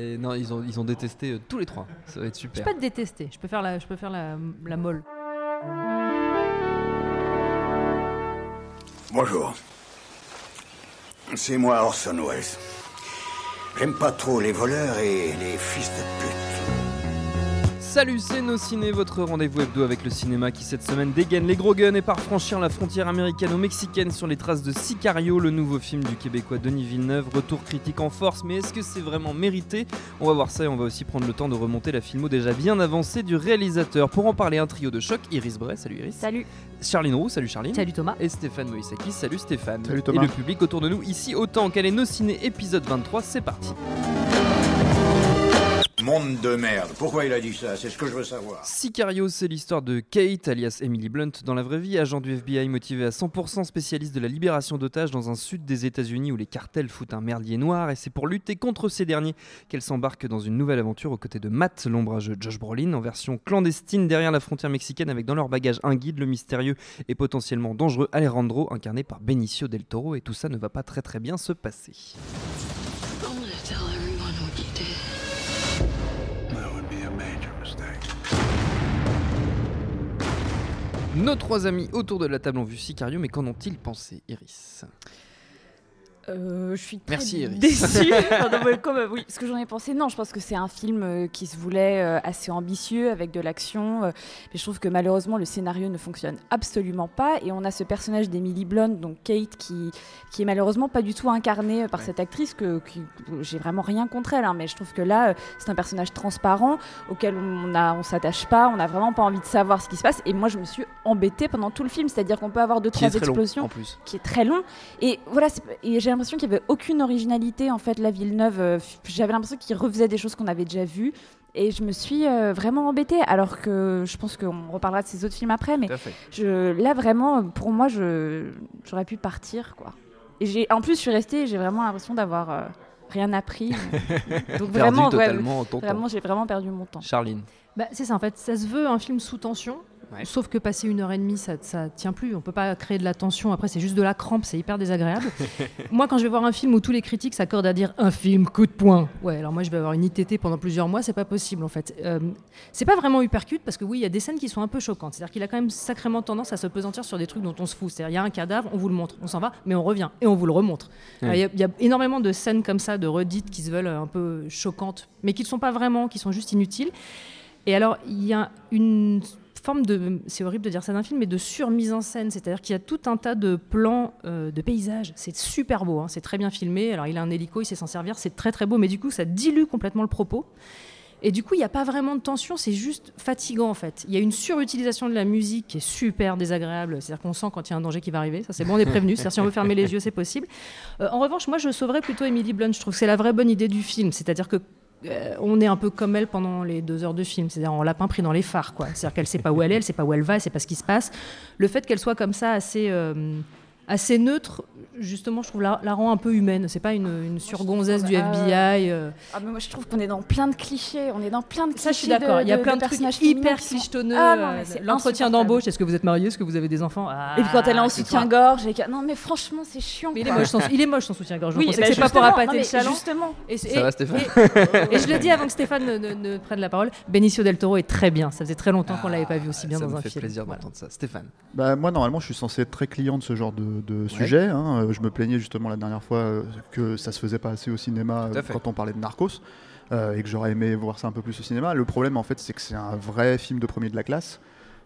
Et non, ils ont, ils ont détesté euh, tous les trois. Ça va être Je super. peux pas te détester, je peux faire la, je peux faire la, la molle. Bonjour. C'est moi Orson Welles. J'aime pas trop les voleurs et les fils de pute. Salut, c'est Nos Ciné, votre rendez-vous hebdo avec le cinéma qui cette semaine dégaine les gros guns et part franchir la frontière américano-mexicaine sur les traces de Sicario, le nouveau film du québécois Denis Villeneuve. Retour critique en force, mais est-ce que c'est vraiment mérité? On va voir ça et on va aussi prendre le temps de remonter la filmo déjà bien avancée du réalisateur. Pour en parler, un trio de choc Iris Bray, salut Iris. Salut. Charline Roux, salut Charline. Salut Thomas. Et Stéphane Moïsakis, salut Stéphane. Salut Thomas. Et le public autour de nous ici autant qu'elle est Nos Ciné épisode 23, c'est parti. Monde de merde. Pourquoi il a dit ça? C'est ce que je veux savoir. Sicario, c'est l'histoire de Kate, alias Emily Blunt, dans la vraie vie, agent du FBI motivé à 100%, spécialiste de la libération d'otages dans un sud des États-Unis où les cartels foutent un merdier noir, et c'est pour lutter contre ces derniers qu'elle s'embarque dans une nouvelle aventure aux côtés de Matt, l'ombrageux Josh Brolin, en version clandestine derrière la frontière mexicaine, avec dans leur bagage un guide, le mystérieux et potentiellement dangereux Alejandro, incarné par Benicio del Toro, et tout ça ne va pas très très bien se passer. I'm gonna tell everyone Nos trois amis autour de la table ont vu Sicario, mais qu'en ont-ils pensé, Iris? Euh, je suis très Merci, déçue. Mais comme, euh, oui, que j'en ai pensé, non, je pense que c'est un film euh, qui se voulait assez ambitieux avec de l'action, mais je trouve que malheureusement le scénario ne fonctionne absolument pas et on a ce personnage d'Emily Blunt, donc Kate, qui, qui est malheureusement pas du tout incarné euh, par cette actrice que, j'ai vraiment rien contre elle, hein, mais je trouve que là c'est un personnage transparent auquel on a, on s'attache pas, on n'a vraiment pas envie de savoir ce qui se passe et moi je me suis embêtée pendant tout le film, c'est-à-dire qu'on peut avoir deux Qui trois long, explosions en plus. qui est très long. Et voilà, et j'ai l'impression qu'il n'y avait aucune originalité en fait. La Villeneuve, euh, j'avais l'impression qu'il refaisait des choses qu'on avait déjà vues. Et je me suis euh, vraiment embêtée, alors que je pense qu'on reparlera de ces autres films après, mais je, là vraiment, pour moi, je, j'aurais pu partir, quoi. Et j'ai, en plus, je suis restée, et j'ai vraiment l'impression d'avoir euh, rien appris. Donc vraiment, ouais, vraiment, j'ai vraiment perdu mon temps. Charline. Bah, c'est ça, en fait, ça se veut un film sous tension. Ouais. Sauf que passer une heure et demie, ça, ça tient plus. On peut pas créer de la tension. Après, c'est juste de la crampe, c'est hyper désagréable. moi, quand je vais voir un film où tous les critiques s'accordent à dire un film coup de poing, ouais, alors moi, je vais avoir une ITT pendant plusieurs mois, c'est pas possible en fait. Euh, c'est pas vraiment hypercute parce que oui, il y a des scènes qui sont un peu choquantes. C'est-à-dire qu'il a quand même sacrément tendance à se pesantir sur des trucs dont on se fout. C'est-à-dire, il y a un cadavre, on vous le montre, on s'en va, mais on revient et on vous le remontre. Ouais. Il y a- il y, a énormément de scènes comme ça, de redites qui se veulent un peu choquantes, mais qui ne sont pas vraiment, qui sont juste inutiles. Et alors, il y a une forme de, c'est horrible de dire ça d'un film, mais de surmise en scène. C'est-à-dire qu'il y a tout un tas de plans euh, de paysages. C'est super beau, hein, c'est très bien filmé. Alors, il a un hélico, il sait s'en servir, c'est très très beau, mais du coup, ça dilue complètement le propos. Et du coup, il n'y a pas vraiment de tension, c'est juste fatigant en fait. Il y a une surutilisation de la musique qui est super désagréable. C'est-à-dire qu'on sent quand il y a un danger qui va arriver. Ça, c'est bon, on est prévenu. C'est-à-dire si on veut fermer les yeux, c'est possible. Euh, en revanche, moi, je sauverais plutôt Emily Blunt. Je trouve que c'est la vraie bonne idée du film. C'est-à-dire que euh, on est un peu comme elle pendant les deux heures de film, c'est-à-dire en lapin pris dans les phares, quoi. C'est-à-dire qu'elle sait pas où elle est, elle sait pas où elle va, elle sait pas ce qui se passe. Le fait qu'elle soit comme ça, assez, euh, assez neutre, justement, je trouve la, la rend un peu humaine. C'est pas une, une surgonzesse du Ah, FBI. euh. Ah, mais moi, je trouve qu'on est dans plein de clichés. On est dans plein de clichés. Ça, je suis d'accord. Il y a de- plein de de, trucs hyper clichetonneux. Ah, euh, L'entretien d'embauche, est-ce que vous êtes marié, est-ce que vous avez des enfants Ah, Et puis quand elle est en soutien-gorge, et non mais franchement c'est chiant. Mais il est moche, son, il est moche son soutien-gorge. Oui, bah, c'est pas pour appâter le chaland. Justement. Et, Ça va, Stéphane et- et je le dis avant que Stéphane ne, ne- ne prenne la parole, Benicio del Toro est très bien. Ça faisait très longtemps qu'on l'avait pas vu aussi bien ça dans me un fait film. plaisir Voilà. d'entendre ça. Stéphane. Bah, moi, normalement, je suis censé être très client de ce genre de, de sujet. hein. Euh, Je me plaignais justement la dernière fois euh, que ça se faisait pas assez au cinéma euh, quand on parlait de Narcos euh, et que j'aurais aimé voir ça un peu plus au cinéma. Le problème, en fait, c'est que c'est un vrai film de premier de la classe.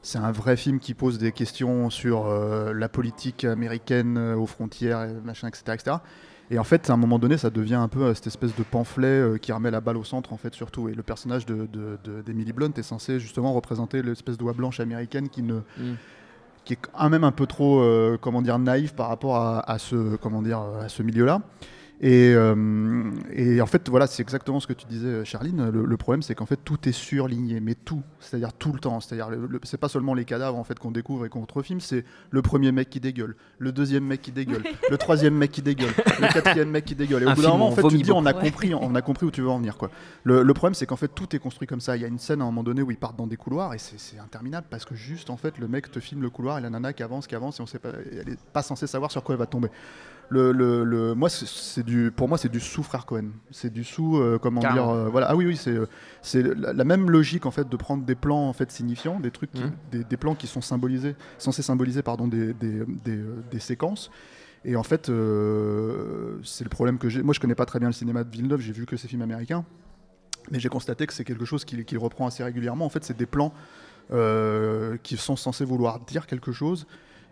C'est un vrai film qui pose des questions sur euh, la politique américaine euh, aux frontières, machin, etc., etc. Et en fait, à un moment donné, ça devient un peu cette espèce de pamphlet qui remet la balle au centre, en fait, surtout. Et le personnage de- de- de- d'Emily Blunt est censé justement représenter l'espèce d'oie blanche américaine qui ne, Mm. Qui est quand même un peu trop, euh, comment dire, naïf par rapport à, ce, comment dire, à ce milieu-là. Et, euh, et en fait, voilà, c'est exactement ce que tu disais, Charline. Le, le problème, c'est qu'en fait, tout est surligné, mais tout, c'est-à-dire tout le temps. C'est-à-dire, le- le- c'est pas seulement les cadavres en fait qu'on découvre et qu'on refilme, c'est le premier mec qui dégueule, le deuxième mec qui dégueule, le troisième mec qui dégueule, le quatrième mec qui dégueule. Et au bout d'un moment, où en on fait, tu te dis, on a beaucoup. compris, on a compris où tu veux en venir, quoi. Le, le problème, c'est qu'en fait, tout est construit comme ça. Il y a une scène à un moment donné où ils partent dans des couloirs et c'est c'est interminable parce que juste, en fait, le mec te filme le couloir et la nana qui avance, qui avance et on sait pas, elle est pas censée savoir sur quoi elle va tomber. Le, le, le- moi, c'est- c'est du, pour moi, c'est du sous frère Cohen. C'est du sous, euh, comment dire, euh, voilà. Ah oui, oui, c'est, euh, c'est la, la même logique en fait de prendre des plans en fait signifiants, des trucs, qui- Mhm. des, des plans qui sont symbolisés, censés symboliser pardon des, des, des, des séquences. Et en fait, euh, c'est le problème que j'ai. Moi, je connais pas très bien le cinéma de Villeneuve. J'ai vu que ces films américains. Mais j'ai constaté que c'est quelque chose qu'il reprend assez régulièrement. En fait, c'est des plans qui sont censés vouloir dire quelque chose.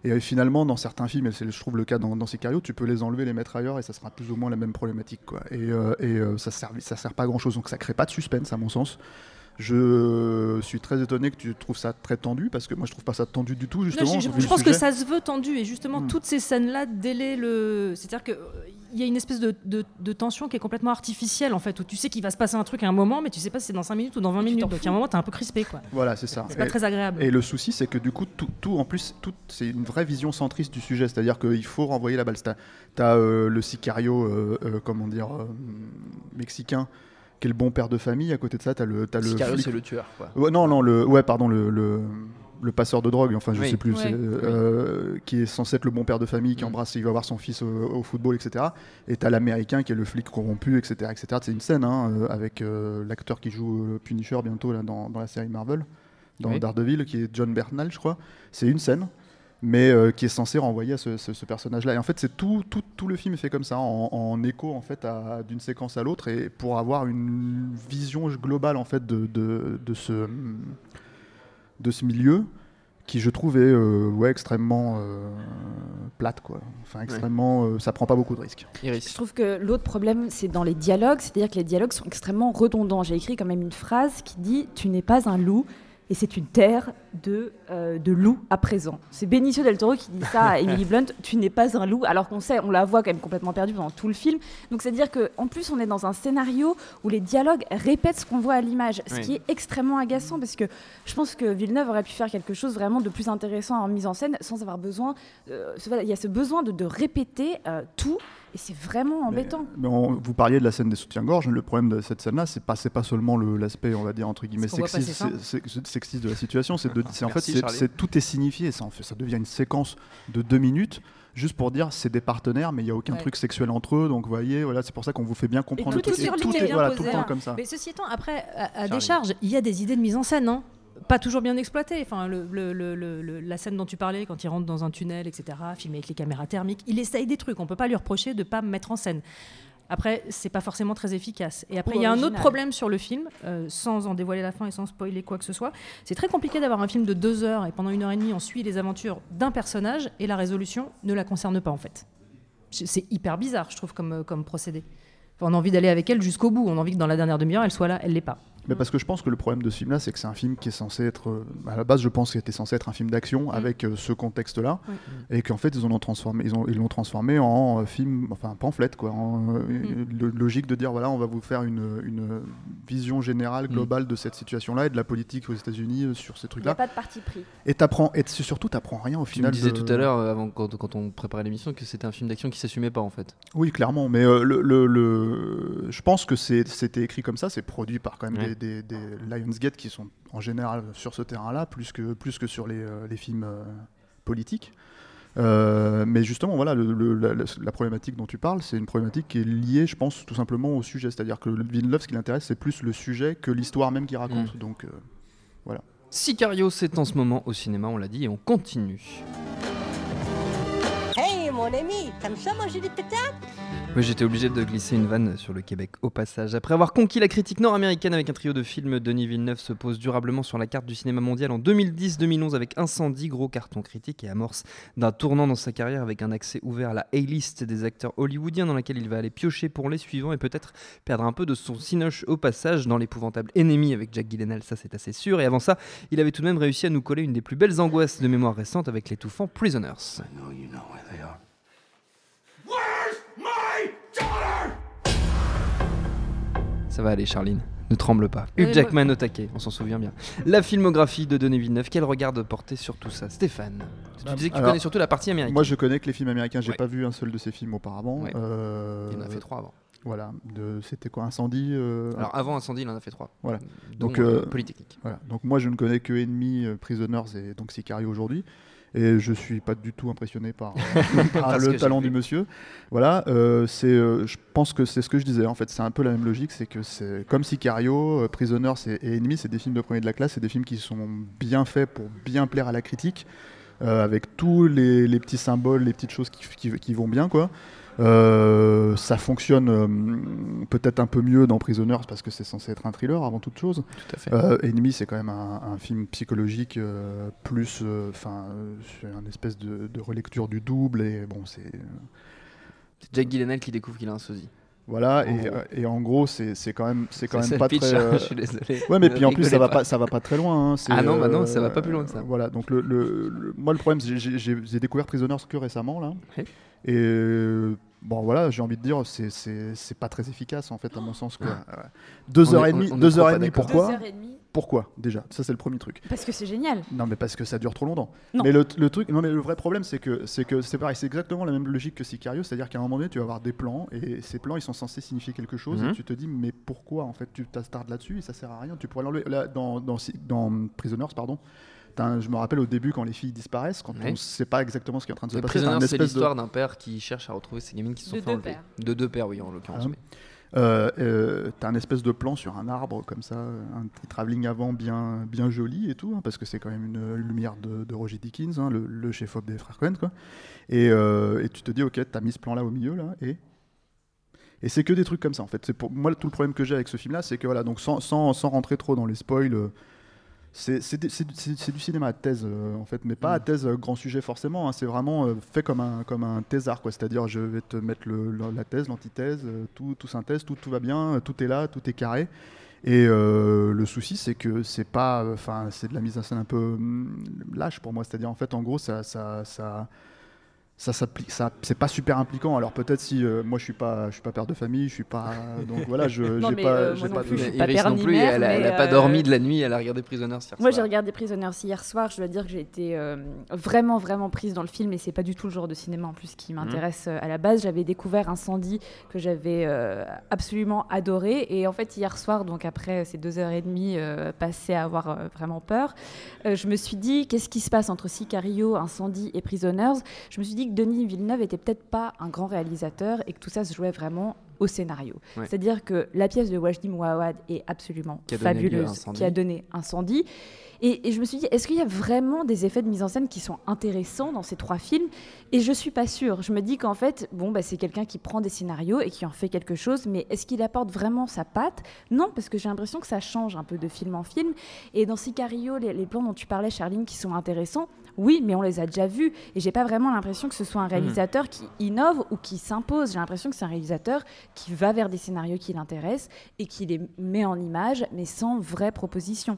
Et euh, finalement, dans certains films, et c'est je trouve le cas dans, dans Sicario, tu peux les enlever, les mettre ailleurs, et ça sera plus ou moins la même problématique. Quoi. Et, euh, et euh, ça sert, ça sert pas à grand chose. Donc ça crée pas de suspense, à mon sens. Je suis très étonné que tu trouves ça très tendu, parce que moi je trouve pas ça tendu du tout, Là, justement. je, pense que ça se veut tendu et justement Hmm. toutes ces scènes-là délaient le. C'est-à-dire que y a une espèce de, de- de tension qui est complètement artificielle en fait, où tu sais qu'il va se passer un truc à un moment, mais tu sais pas si c'est dans 5 minutes ou dans 20 Et tu minutes. Donc à un moment, t'es un peu crispé quoi. Voilà, c'est ça. C'est pas très agréable. Et le souci, c'est que du coup, tout, tout, en plus, tout, c'est une vraie vision centriste du sujet. C'est-à-dire qu'il faut renvoyer la balle. Tu as le sicario, euh, euh, comment dire, euh, mexicain, qui est le bon père de famille. À côté de ça, tu as le, t'as le Sicario, c'est le tueur. Quoi. Ouais, non, non, le, ouais, pardon, le, le, le passeur de drogue, enfin, je Oui. sais plus, euh, qui est censé être le bon père de famille, qui Mm. embrasse, il va voir son fils au, au football, etc. Et t'as l'américain qui est le flic corrompu, etc. etc. C'est une scène hein, euh, avec euh, l'acteur qui joue euh, Punisher bientôt là, dans, dans la série Marvel, dans Oui. Daredevil, qui est John Bernal, je crois. C'est une scène. Mais euh, qui est censé renvoyer à ce, ce- ce personnage-là. Et en fait, c'est tout, tout, tout le film est fait comme ça, en, en écho en fait d'une séquence à l'autre, et pour avoir une vision globale en fait de, de, de ce de ce milieu qui je trouve est euh, ouais, extrêmement euh, plate quoi. Enfin extrêmement euh, ça prend pas beaucoup de risques. Je trouve que l'autre problème, c'est dans les dialogues, c'est-à-dire que les dialogues sont extrêmement redondants. J'ai écrit quand même une phrase qui dit Tu n'es pas un loup, et c'est une terre de, euh, de loups à présent. C'est Benicio del Toro qui dit ça à Emily Blunt Tu n'es pas un loup, alors qu'on sait, on la voit quand même complètement perdue pendant tout le film. Donc c'est-à-dire qu'en plus, on est dans un scénario où les dialogues répètent ce qu'on voit à l'image, ce Oui. qui est extrêmement agaçant parce que je pense que Villeneuve aurait pu faire quelque chose vraiment de plus intéressant en mise en scène sans avoir besoin. euh, il y a ce besoin de, de répéter euh, tout. Et c'est vraiment embêtant. Mais on- vous parliez de la scène des soutiens-gorge. Le problème de cette scène-là, c'est pas c'est pas seulement le- l'aspect on va dire entre guillemets sexiste, de la situation. C'est en fait Merci, c'est- tout est signifié. Ça en fait ça devient une séquence de deux minutes. Juste pour dire c'est des partenaires, mais il n'y a aucun Ouais. truc sexuel entre eux, donc vous voyez, voilà, c'est pour ça qu'on vous fait bien comprendre. tout le est truc. Et tout est voilà, tout le temps comme ça. Mais ceci étant, après, à, à décharge, il y a des idées de mise en scène, hein. Pas toujours bien exploitées. Enfin, le- le- le- le- le- la scène dont tu parlais, quand il rentre dans un tunnel, etc., filmé avec les caméras thermiques, il essaye des trucs. On peut pas lui reprocher de pas mettre en scène. Après, c'est pas forcément très efficace. Et après, il y a un autre problème sur le film, euh, sans en dévoiler la fin et sans spoiler quoi que ce soit. C'est très compliqué d'avoir un film de deux heures et pendant une heure et demie, on suit les aventures d'un personnage et la résolution ne la concerne pas en fait. C'est hyper bizarre, je trouve, comme, euh, comme procédé. Enfin, on a envie d'aller avec elle jusqu'au bout. On a envie que dans la dernière demi-heure, elle soit là, elle l'est pas. Mais parce que je pense que le problème de ce film-là, c'est que c'est un film qui est censé être, euh, à la base, je pense qu'il était censé être un film d'action avec euh, ce contexte-là, Oui. et qu'en fait ils en ont transformé, ils ont, ils l'ont transformé en euh, film, enfin pamphlet, quoi, en euh, le- logique de dire voilà, on va vous faire une, une vision générale, globale de cette situation-là et de la politique aux États-Unis sur ces Il n'y a trucs-là. pas de parti pris. Et t'apprends, et surtout t'apprends rien au Tu me final. disais de- tout à l'heure, avant, quand, quand on préparait l'émission, que c'était un film d'action qui s'assumait pas en fait. Oui, clairement, mais euh, le, le- le- je pense que c'est- c'était écrit comme ça, c'est produit par quand même Ouais. Des, des- des Lionsgate qui sont en général sur ce terrain-là, plus que, plus que sur les, euh, les films euh, politiques. Euh, mais justement, voilà, le- le- la, problématique dont tu parles, c'est une problématique qui est liée, je pense, tout simplement au sujet. C'est-à-dire que le Villeneuve, ce qui l'intéresse, c'est plus le sujet que l'histoire même qu'il raconte. Donc, euh, Sicario, c'est en ce moment au cinéma, on l'a dit, et on continue. Mon ami, t'aimes ça manger des patates Oui, j'étais obligé de glisser une vanne sur le Québec au passage. Après avoir conquis la critique nord-américaine avec un trio de films, Denis Villeneuve se pose durablement sur la carte du cinéma mondial en 2010-2011 avec Incendie, gros carton critique et amorce d'un tournant dans sa carrière avec un accès ouvert à la A-list des acteurs hollywoodiens dans laquelle il va aller piocher pour les suivants et peut-être perdre un peu de son cinoche au passage dans l'épouvantable Ennemi avec Jack Gyllenhaal, ça c'est assez sûr. Et avant ça, il avait tout de même réussi à nous coller une des plus belles angoisses de mémoire récente avec l'étouffant Prisoners. know you know where they are. Ça va aller, Charline. Ne tremble pas. Hugh Jackman au taquet, on s'en souvient bien. La filmographie de Denis Villeneuve, quel regard de porter sur tout ça Stéphane, tu Bah, disais que tu alors, connais surtout la partie américaine. Moi, je connais que les films américains. J'ai Ouais. pas vu un seul de ces films auparavant. Ouais. Euh, Il en a fait trois avant. Voilà. De, c'était quoi Incendie euh, Alors avant Incendie, il en a fait trois. Voilà. Donc, euh, euh, Polytechnique. Voilà. Donc moi, je ne connais que Enemy, euh, Prisoners et donc Sicario aujourd'hui. Et je suis pas du tout impressionné par, le talent du monsieur. Voilà, euh, c'est, euh, je pense que c'est ce que je disais. En fait, c'est un peu la même logique. C'est que c'est comme Sicario, euh, Prisoners et, Enemy, c'est des films de premier de la classe. C'est des films qui sont bien faits pour bien plaire à la critique, euh, avec tous les, les petits symboles, les petites choses qui, qui- qui vont bien, quoi. Euh, ça fonctionne euh, peut-être un peu mieux dans Prisoners parce que c'est censé être un thriller avant toute chose. Tout à fait. Euh, Enemy, c'est quand même un, un film psychologique euh, plus, enfin, c'est un espèce de, de relecture du double et bon, c'est C'est Jack Gyllenhaal qui découvre qu'il a un sosie. voilà En et, euh, en gros, c'est c'est quand même, c'est quand même pas pitch, très. hein, euh, je suis désolé. Ouais, mais puis en plus, ça va pas, ça va pas très loin. hein, Ah non, bah non, ça va pas plus loin que ça. Voilà, donc le, le- le- moi le problème, c'est que j'ai- découvert Prisoners que récemment là, et euh, bon voilà, j'ai envie de dire, c'est- c'est c'est pas très efficace en fait à mon sens. quoi. Ouais. Deux On heures est- et demie, on- on est deux heures demie, pourquoi Deux heures et demie. Pourquoi déjà? Ça c'est le premier truc. Parce que c'est génial. Non, mais parce que ça dure trop longtemps. Non. Mais le, le truc, non, mais le vrai problème, c'est que c'est que c'est pareil, c'est exactement la même logique que Sicario, c'est-à-dire qu'à un moment donné, tu vas avoir des plans et ces plans, ils sont censés signifier quelque chose Mhm. et tu te dis, mais pourquoi en fait tu t'attardes là-dessus et ça sert à rien. Tu pourrais l'enlever là, dans, dans, dans Prisoners, pardon. Je me rappelle au début quand les filles disparaissent, quand Ouais. on ne sait pas exactement ce qui est en train de se passer. c'est l'histoire d'un père qui cherche à retrouver ses gamines qui se sont De fait deux enlever. pères. De deux pères, oui, en l'occurrence. Ah. mais- Euh, euh, t'as un espèce de plan sur un arbre comme ça, un petit travelling avant bien, bien joli et tout, hein, parce que c'est quand même une, une lumière de, de Roger Dickens, hein, le, le chef-op des frères Cohen, quoi. Et, euh, et tu te dis, ok, t'as mis ce plan-là au milieu, là, et et c'est que des trucs comme ça en fait. C'est pour moi tout le problème que j'ai avec ce film-là, c'est que voilà, donc sans, sans, sans rentrer trop dans les spoils, euh, c'est du- cinéma à thèse euh, en fait, mais pas à Mm. thèse euh, grand sujet forcément. hein. c'est vraiment euh, fait comme un comme un thésard quoi. C'est-à-dire je vais te mettre le, le- la thèse, l'antithèse, tout tout synthèse, tout tout va bien, tout est là, tout est carré. Et euh, le souci, c'est que c'est pas, enfin, c'est de la mise en scène un peu hum, lâche pour moi. C'est-à-dire, en fait, en gros, ça, ça, ça, ça s'applique, ça, c'est pas super impliquant. Alors peut-être si euh, moi je suis pas, je suis pas père de famille, je suis pas, donc voilà, je, j'ai pas, euh, j'ai pas plus, de- pas père non plus, mère, elle, a, elle a mais, pas euh, dormi de la nuit, elle a regardé Prisoners hier Moi, j'ai regardé Prisoners hier soir. Je dois dire que j'ai été euh, vraiment, vraiment prise dans le film. Et c'est pas du tout le genre de cinéma en plus qui m'intéresse euh, à la base. J'avais découvert Incendie que j'avais euh, absolument adoré. Et en fait, hier soir, donc après ces deux heures et demie euh, passées à avoir euh, vraiment peur, euh, je me suis dit qu'est-ce qui se passe entre Sicario, Incendie et Prisoners? Je me suis dit que Denis Villeneuve était peut-être pas un grand réalisateur et que tout ça se jouait vraiment au scénario. Ouais. C'est-à-dire que la pièce de Wajdi Mouawad est absolument Qui fabuleuse, qui a donné incendie. Et, et je me suis dit, est-ce qu'il y a vraiment des effets de mise en scène qui sont intéressants dans ces trois films? Et je suis pas sûre. Je me dis qu'en fait, bon, bah, c'est quelqu'un qui prend des scénarios et qui en fait quelque chose, mais est-ce qu'il apporte vraiment sa patte? Non, parce que j'ai l'impression que ça change un peu de film en film. Et dans Sicario, les, les plans dont tu parlais, Charline, qui sont intéressants, oui, mais on les a déjà vus. Et j'ai pas vraiment l'impression que ce soit un réalisateur qui innove ou qui s'impose. J'ai l'impression que c'est un réalisateur qui va vers des scénarios qui l'intéressent et qui les met en image, mais sans vraie proposition.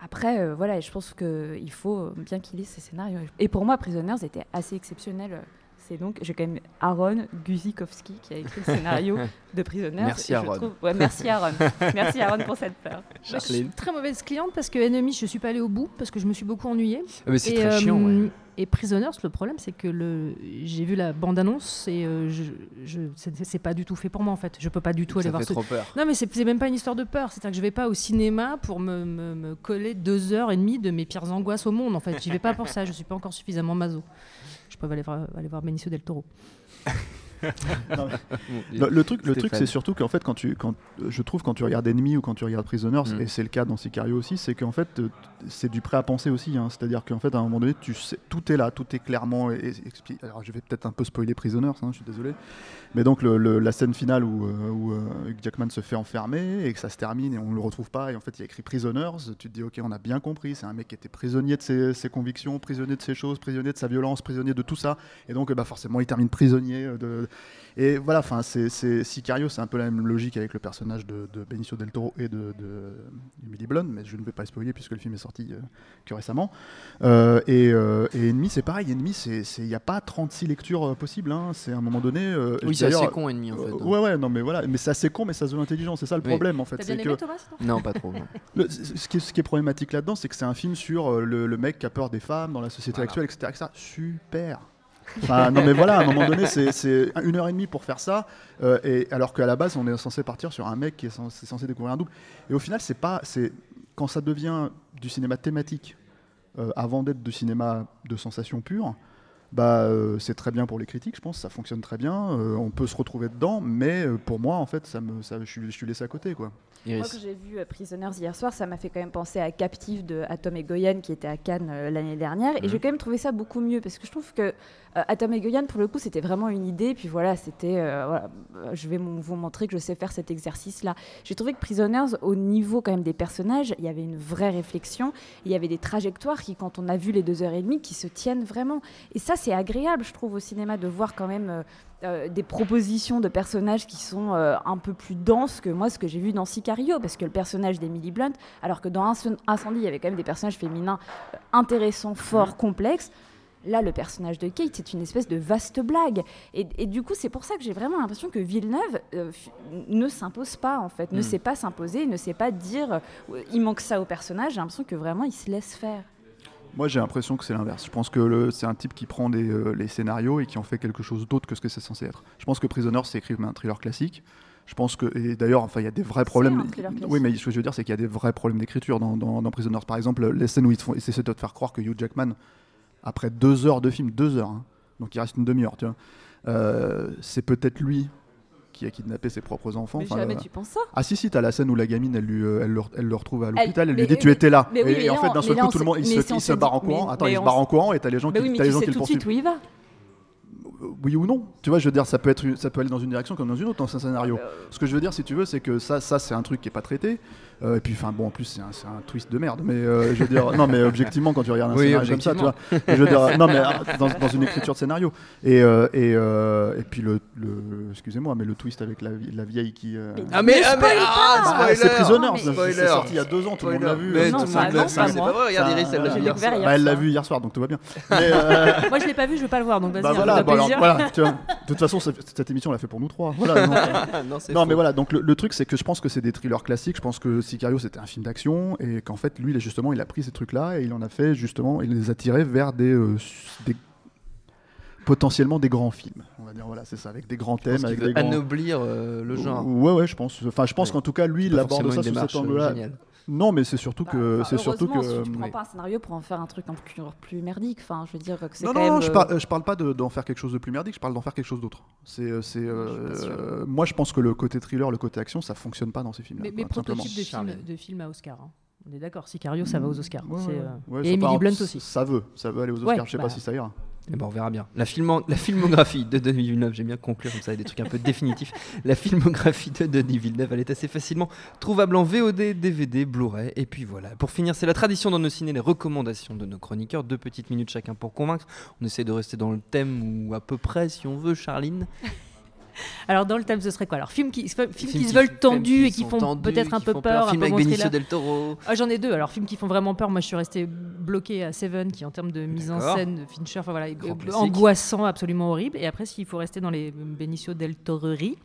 Après, euh, voilà, je pense qu'il faut euh, bien qu'il ait ces scénarios. Et pour moi, Prisoners était assez exceptionnel. C'est donc, j'ai quand même Aaron Guzikowski qui a écrit le scénario de Prisoners. Merci, Aaron. trouve- ouais, merci Aaron. merci Aaron pour cette peur. Moi, je suis Charline. très mauvaise cliente parce que Enemy, je suis pas allée au bout parce que je me suis beaucoup ennuyée. Ah, mais c'est Et, très euh, chiant, ouais. Et Prisoners, le problème, c'est que le... j'ai vu la bande-annonce et euh, je, je... c'est pas du tout fait pour moi en fait. Je peux pas du tout aller Ça voir fait ce. trop peur. Non, mais c'est c'est même pas une histoire de peur. C'est-à-dire que je vais pas au cinéma pour me, me- me coller deux heures et demie de mes pires angoisses au monde. En fait, j'y vais pas pour ça. Je suis pas encore suffisamment maso. Peux aller voir, aller voir Benicio del Toro. Non. Le, le truc, le truc, c'est surtout qu'en fait, quand tu, quand, je trouve, quand tu regardes Enemy ou quand tu regardes Prisoners, Mm. et c'est le cas dans Sicario aussi, c'est qu'en fait, c'est du prêt à penser aussi. hein. C'est-à-dire qu'en fait, à un moment donné, tu sais, tout est là, tout est clairement et- et- expli- Alors, je vais peut-être un peu spoiler Prisoners, hein, je suis désolé. Mais donc, le- le- la scène finale où, euh, où euh, Jackman se fait enfermer et que ça se termine et on le retrouve pas, et en fait, il y a écrit Prisoners, tu te dis, ok, on a bien compris, c'est un mec qui était prisonnier de ses, ses convictions, prisonnier de ses choses, prisonnier de sa violence, prisonnier de tout ça. Et donc, bah, forcément, il termine prisonnier euh, de, Et voilà, enfin, c'est c'est- Sicario, c'est un peu la même logique avec le personnage de, de Benicio del Toro et de, de Emily Blunt, mais je ne vais pas spoiler puisque le film est sorti euh, que récemment. Euh, et, euh, et Ennemi, c'est pareil. Ennemi, c'est c'est- il n'y a pas 36 lectures euh, possibles. hein. C'est à un moment donné. euh, Oui, c'est assez con, Ennemi, en fait. euh, ouais, ouais, non, mais voilà, mais c'est assez con, mais ça se veut intelligent. C'est ça le Oui. problème, en fait. Bien que- aimé Thomas sinon Non, pas trop. non. le- ce, qui est, ce qui est problématique là-dedans, c'est que c'est un film sur le, le mec qui a peur des femmes dans la société Voilà. actuelle, etc., etc. Super. Enfin, non mais voilà, à un moment donné, c'est- une heure et demie pour faire ça, euh, et alors qu'à la base, on est censé partir sur un mec qui est censé, censé découvrir un double. Et au final, c'est pas, c'est quand ça devient du cinéma thématique euh, avant d'être du cinéma de sensation pure. Bah, euh, c'est très bien pour les critiques, je pense, ça fonctionne très bien. euh, on peut se retrouver dedans, mais euh, pour moi, en fait, ça me, ça, je, suis, je suis laissé à côté, quoi. Moi, quand j'ai vu euh, Prisoners hier soir, ça m'a fait quand même penser à Captive de Atom et Goyan qui était à Cannes euh, l'année dernière. Et Mhm. j'ai quand même trouvé ça beaucoup mieux parce que je trouve que euh, Atom et Goyan, pour le coup, c'était vraiment une idée. Puis voilà, c'était. euh, voilà, je vais vous montrer que je sais faire cet exercice-là. J'ai trouvé que Prisoners, au niveau quand même des personnages, il y avait une vraie réflexion. Il y avait des trajectoires qui, quand on a vu les deux heures et demie, qui se tiennent vraiment. Et ça, c'est agréable, je trouve, au cinéma de voir quand même. euh, euh, des propositions de personnages qui sont euh, un peu plus denses que moi ce que j'ai vu dans Sicario parce que le personnage d'Emily Blunt alors que dans Ince- Incendie il y avait quand même des personnages féminins intéressants forts complexes Là, le personnage de Kate, c'est une espèce de vaste blague. Et, et du coup, c'est pour ça que j'ai vraiment l'impression que Villeneuve euh, ne s'impose pas, en fait. Ne Mm. sait pas s'imposer, ne sait pas dire il manque ça au personnage. J'ai l'impression que vraiment, il se laisse faire. Moi, j'ai l'impression que c'est l'inverse. Je pense que c'est un type qui prend des, euh, les scénarios et qui en fait quelque chose d'autre que ce que c'est censé être. Je pense que Prisoner, c'est écrit comme un thriller classique. Je pense que, et d'ailleurs, enfin, il y a des vrais problèmes. Oui, mais ce que je veux dire, c'est qu'il y a des vrais problèmes d'écriture dans, dans, dans Prisoners. Par exemple, les scènes où ils te font, de te faire croire que Hugh Jackman, après deux heures de film, deux heures, hein, donc il reste une demi-heure, tu vois, euh, c'est peut-être lui qui a kidnappé ses propres enfants. Mais Enfin, jamais euh, tu penses ça. ah si si, t'as la scène où la gamine, elle, lui, euh, elle, le, elle le retrouve à Elle- l'hôpital, elle, mais- lui dit tu mais- étais là. mais et, mais et en fait d'un mais seul coup tout le monde il mais se, barre en courant. mais- Attends, mais il se barre en courant et t'as les gens Mais qui, oui, mais t'as les tu gens sais qui le tout de poursuivent. suite où il va. Oui ou non Tu vois, je veux dire, ça peut être, ça peut aller dans une direction comme dans une autre dans un scénario. Ce que je veux dire, si tu veux, c'est que ça, ça c'est un truc qui est pas traité. Euh, et puis, enfin, bon, en plus, c'est un, twist de merde. Mais euh, je veux dire, non, mais objectivement, quand tu regardes un Oui, scénario comme ça, tu vois, je veux dire, non, mais euh, dans, dans une écriture de scénario. Et euh, et, euh, et puis le, le- excusez-moi, mais le twist avec la, la vieille qui. euh, Ah mais, ah, mais ah, bah, spoiler c'est Prisoner, mais- c'est- sorti il y a deux ans, tout le monde l'a vu. Mais Non, tout le ça monde va, l'a vu, ça, c'est moi. pas vrai, regardez, Ça- Iris, elle l'a vu hier soir. hier Bah, elle l'a soir. vu hier soir, donc tout va bien. Euh, Moi, je l'ai pas vu, je vais pas le voir, donc vas-y, de alors, plaisir. voilà, tu vois. De toute façon, cette émission, on l'a fait pour nous trois. Voilà, non, mais voilà, donc le, le truc, c'est que je pense que c'est des thrillers classiques. Je pense que Sicario, c'était un film d'action et qu'en fait, lui, justement, il a pris ces trucs-là et il en a fait justement, il les a tirés vers des, euh, des- potentiellement des grands films. On va dire, voilà, c'est ça, avec des grands thèmes, avec veut des grands. anoblir euh, le genre. Ouais, ouais, je pense. Enfin, je pense Ouais. qu'en tout cas, lui, il aborde ça une sous cet euh, angle-là. Non, mais c'est surtout que, Enfin, c'est surtout que. si tu prends oui. pas un scénario pour en faire un truc encore plus, plus merdique. Enfin, je veux dire que c'est Non, quand non, même. je, euh, par- je parle pas de- d'en faire quelque chose de plus merdique, je parle d'en faire quelque chose d'autre. C'est, euh, c'est, euh, euh, moi, je pense que le côté thriller, le côté action, ça fonctionne pas dans ces films-là. Mais, mais prototype de film, de film à Oscar. hein. On est d'accord, Sicario, ça va aux Oscars. Ouais, C'est, ouais, euh, ouais, Et Emily Blunt aussi. Ça veut, ça veut aller aux Oscars. Ouais, je sais bah. pas si ça ira. Eh ben, on verra bien. La, filmo- la filmographie de Denis Villeneuve, j'aime bien conclure comme ça, des trucs un peu définitifs. La filmographie de Denis Villeneuve, elle est assez facilement trouvable en VOD, DVD, Blu-ray. Et puis voilà. Pour finir, c'est la tradition dans nos ciné, les recommandations de nos chroniqueurs. Deux petites minutes chacun pour convaincre. On essaie de rester dans le thème ou à peu près, si on veut, Charline. Alors, dans le thème, ce serait quoi? Alors, films qui, films qui se veulent tendus et qui font peut-être un peu peur. un Film avec Benicio del Toro. Ah, J'en ai deux. Alors, films qui font vraiment peur. Moi, je suis resté bloqué à Seven, qui en termes de mise en scène, de Fincher, enfin voilà, euh, angoissant, absolument horrible. Et après, s'il faut rester dans les Benicio del Toroerie,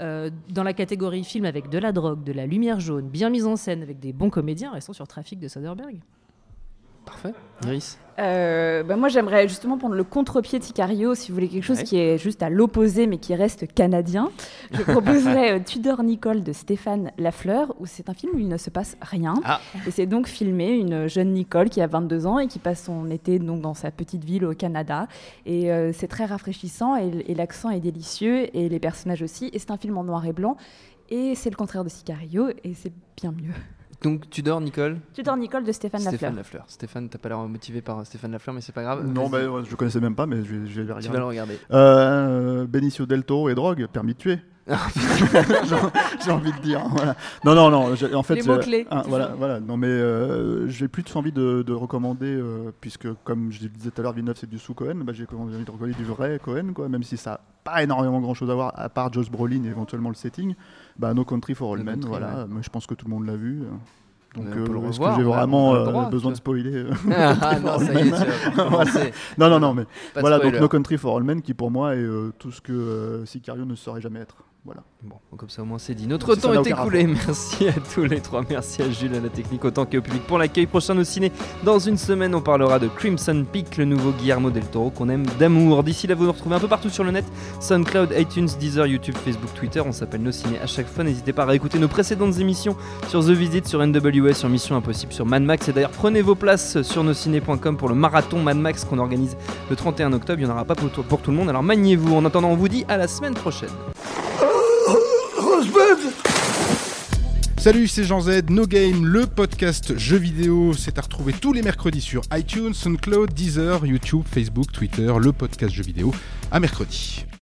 euh, dans la catégorie film avec de la drogue, de la lumière jaune, bien mise en scène, avec des bons comédiens, restons sur Trafic de Soderbergh. Parfait. Iris. Euh, bah, moi, j'aimerais justement prendre le contre-pied de Sicario, si vous voulez quelque chose Ouais. qui est juste à l'opposé, mais qui reste canadien. Je proposerais euh, Tudor Nicole de Stéphane Lafleur, où c'est un film où il ne se passe rien. Ah. Et c'est donc filmé une jeune Nicole qui a 22 ans et qui passe son été donc dans sa petite ville au Canada. Et euh, c'est très rafraîchissant et, et l'accent est délicieux et les personnages aussi. Et c'est un film en noir et blanc. Et c'est le contraire de Sicario et c'est bien mieux. Donc tu dors, Nicole Tu dors Nicole de Stéphane Lafleur. Stéphane Lafleur. Stéphane, t'as pas l'air motivé par Stéphane Lafleur, mais c'est pas grave. Non, bah, ouais, je connaissais même pas, mais je vais, je vais regarder. tu vas le regarder. Euh, Benicio del Toro et drogue, permis de tuer. J'ai- J'ai envie de dire. Voilà. Non, non, non. j'ai- En fait, Les mots-clés, ah, voilà, voilà. Non, mais euh, j'ai plus envie de, de recommander, euh, puisque comme je disais tout à l'heure, Villeneuve c'est du sous Cohen. Bah, j'ai envie de recommander du vrai Cohen, quoi. Même si ça n'a pas énormément grand chose à voir, à part Josh Brolin et éventuellement le setting. Bah, No Country for All Men. Voilà. Mais je pense que tout le monde l'a vu. Donc, euh, est-ce que j'ai vraiment euh, besoin de spoiler euh, Ah non, ça y est, Voilà. Non, non, non, mais voilà, donc. No Country for All Men, qui pour moi est euh, tout ce que Sicario ne saurait jamais être. Voilà. Bon, comme ça au moins c'est dit. Notre temps est écoulé. Merci à tous les trois. Merci à Jules, à la technique, autant qu'au public pour l'accueil prochain au ciné. Dans une semaine, on parlera de Crimson Peak, le nouveau Guillermo del Toro qu'on aime d'amour. D'ici là, vous nous retrouvez un peu partout sur le net SoundCloud, iTunes, Deezer, YouTube, Facebook, Twitter. On s'appelle Nos Ciné à chaque fois. N'hésitez pas à réécouter nos précédentes émissions sur The Visit, sur Sur Mission Impossible, sur Mad Max. Et d'ailleurs, prenez vos places sur nosciné.com pour le marathon Mad Max qu'on organise le 31 octobre. Il n'y en aura pas pour pour tout le monde. Alors maniez-vous. En attendant, on vous dit à la semaine prochaine. Salut, c'est Jean Z, No Game, le podcast jeux vidéo. C'est à retrouver tous les mercredis sur iTunes, SoundCloud, Deezer, YouTube, Facebook, Twitter, le podcast jeux vidéo. À mercredi.